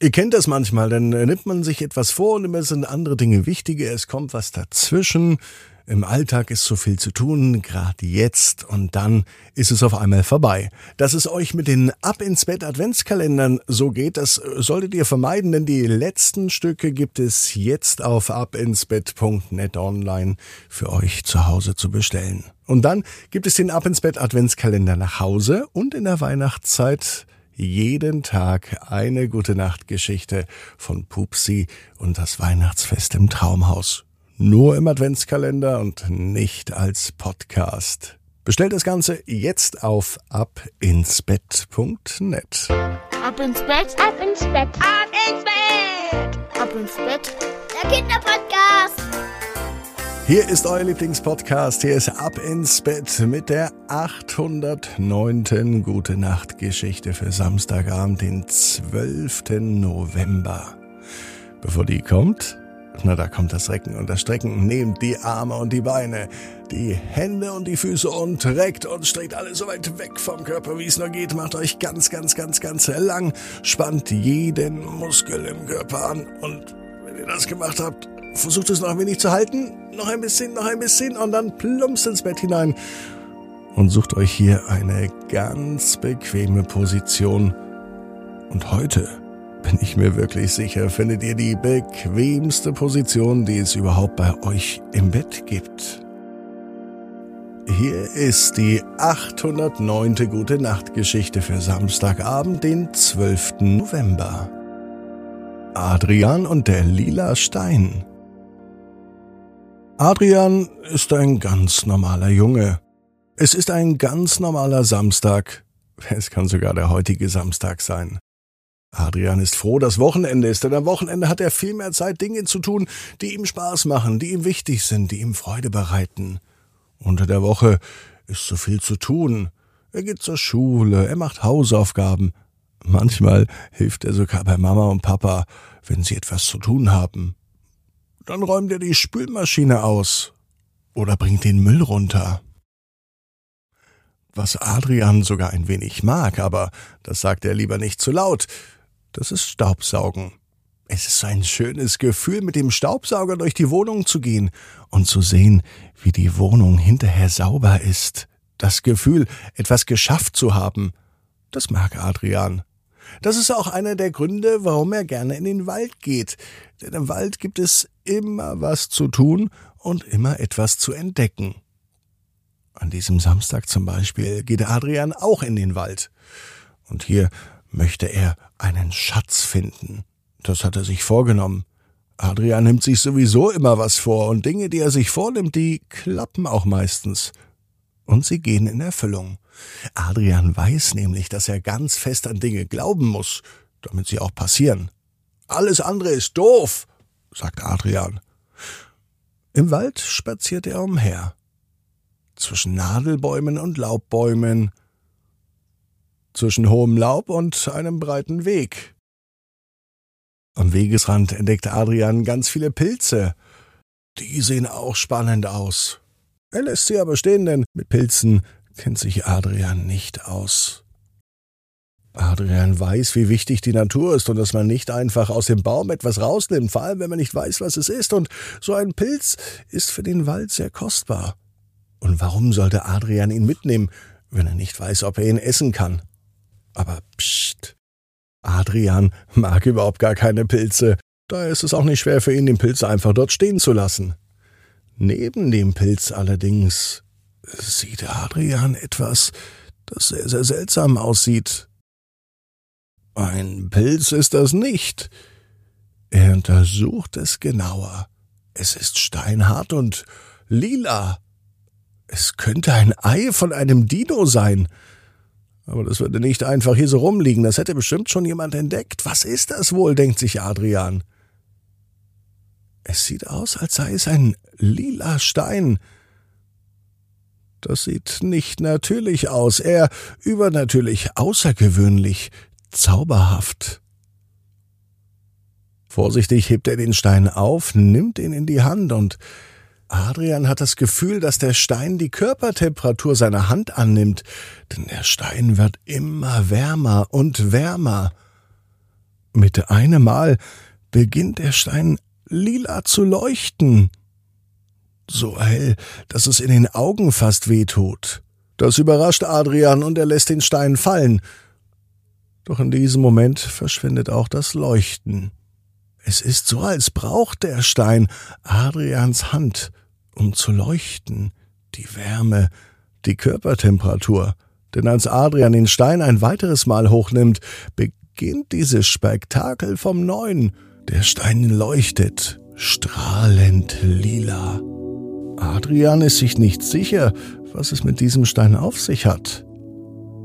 Ihr kennt das manchmal, dann nimmt man sich etwas vor und immer sind andere Dinge wichtiger, es kommt was dazwischen. Im Alltag ist so viel zu tun, gerade jetzt, und dann ist es auf einmal vorbei. Dass es euch mit den Ab ins Bett Adventskalendern so geht, das solltet ihr vermeiden, denn die letzten Stücke gibt es jetzt auf abinsbett.net online für euch zu Hause zu bestellen. Und dann gibt es den Ab ins Bett Adventskalender nach Hause und in der Weihnachtszeit jeden Tag eine gute Nachtgeschichte von Pupsi und das Weihnachtsfest im Traumhaus. Nur im Adventskalender und nicht als Podcast. Bestellt das Ganze jetzt auf abinsbett.net. Ab ins Bett, ab ins Bett, ab ins Bett, ab ins Bett. Der Kinderpodcast. Hier ist euer Lieblingspodcast. Hier ist Ab ins Bett mit der 809. Gute Nacht Geschichte für Samstagabend, den 12. November. Bevor die kommt, na, da kommt das Recken und das Strecken. Nehmt die Arme und die Beine, die Hände und die Füße und reckt und streckt alle so weit weg vom Körper, wie es nur geht. Macht euch ganz, ganz, ganz, ganz lang. Spannt jeden Muskel im Körper an. Und wenn ihr das gemacht habt, versucht es noch ein wenig zu halten. Noch ein bisschen, noch ein bisschen und dann plumpst ins Bett hinein. Und sucht euch hier eine ganz bequeme Position. Und heute bin ich mir wirklich sicher, findet ihr die bequemste Position, die es überhaupt bei euch im Bett gibt. Hier ist die 809. Gute Nacht Geschichte für Samstagabend, den 12. November. Adrian und der lila Stein. Adrian ist ein ganz normaler Junge. Es ist ein ganz normaler Samstag. Es kann sogar der heutige Samstag sein. Adrian ist froh, dass Wochenende ist, denn am Wochenende hat er viel mehr Zeit, Dinge zu tun, die ihm Spaß machen, die ihm wichtig sind, die ihm Freude bereiten. Unter der Woche ist so viel zu tun. Er geht zur Schule, er macht Hausaufgaben. Manchmal hilft er sogar bei Mama und Papa, wenn sie etwas zu tun haben. Dann räumt er die Spülmaschine aus oder bringt den Müll runter. Was Adrian sogar ein wenig mag, aber das sagt er lieber nicht zu laut, das ist Staubsaugen. Es ist ein schönes Gefühl, mit dem Staubsauger durch die Wohnung zu gehen und zu sehen, wie die Wohnung hinterher sauber ist. Das Gefühl, etwas geschafft zu haben, das mag Adrian. Das ist auch einer der Gründe, warum er gerne in den Wald geht. Denn im Wald gibt es immer was zu tun und immer etwas zu entdecken. An diesem Samstag zum Beispiel geht Adrian auch in den Wald. Und hier möchte er einen Schatz finden. Das hat er sich vorgenommen. Adrian nimmt sich sowieso immer was vor, und Dinge, die er sich vornimmt, die klappen auch meistens. Und sie gehen in Erfüllung. Adrian weiß nämlich, dass er ganz fest an Dinge glauben muss, damit sie auch passieren. Alles andere ist doof, sagt Adrian. Im Wald spaziert er umher. Zwischen Nadelbäumen und Laubbäumen, zwischen hohem Laub und einem breiten Weg. Am Wegesrand entdeckte Adrian ganz viele Pilze. Die sehen auch spannend aus. Er lässt sie aber stehen, denn mit Pilzen kennt sich Adrian nicht aus. Adrian weiß, wie wichtig die Natur ist und dass man nicht einfach aus dem Baum etwas rausnimmt, vor allem wenn man nicht weiß, was es ist. Und so ein Pilz ist für den Wald sehr kostbar. Und warum sollte Adrian ihn mitnehmen, wenn er nicht weiß, ob er ihn essen kann? Aber pst. Adrian mag überhaupt gar keine Pilze. Daher ist es auch nicht schwer für ihn, den Pilz einfach dort stehen zu lassen. Neben dem Pilz allerdings sieht Adrian etwas, das sehr, sehr seltsam aussieht. Ein Pilz ist das nicht. Er untersucht es genauer. Es ist steinhart und lila. Es könnte ein Ei von einem Dino sein. Aber das würde nicht einfach hier so rumliegen, das hätte bestimmt schon jemand entdeckt. Was ist das wohl, denkt sich Adrian. Es sieht aus, als sei es ein lila Stein. Das sieht nicht natürlich aus, eher übernatürlich, außergewöhnlich, zauberhaft. Vorsichtig hebt er den Stein auf, nimmt ihn in die Hand und Adrian hat das Gefühl, dass der Stein die Körpertemperatur seiner Hand annimmt, denn der Stein wird immer wärmer und wärmer. Mit einem Mal beginnt der Stein lila zu leuchten. So hell, dass es in den Augen fast wehtut. Das überrascht Adrian und er lässt den Stein fallen. Doch in diesem Moment verschwindet auch das Leuchten. Es ist so, als braucht der Stein Adrians Hand, um zu leuchten, die Wärme, die Körpertemperatur. Denn als Adrian den Stein ein weiteres Mal hochnimmt, beginnt dieses Spektakel vom Neuen. Der Stein leuchtet, strahlend lila. Adrian ist sich nicht sicher, was es mit diesem Stein auf sich hat.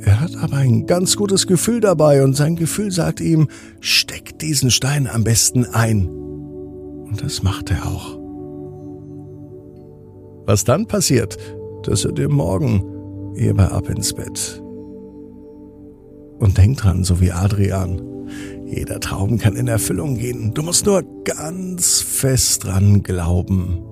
Er hat aber ein ganz gutes Gefühl dabei und sein Gefühl sagt ihm, steck diesen Stein am besten ein. Und das macht er auch. Was dann passiert, das hört ihr morgen ihr bei Ab ins Bett. Und denk dran, so wie Adrian, jeder Traum kann in Erfüllung gehen. Du musst nur ganz fest dran glauben.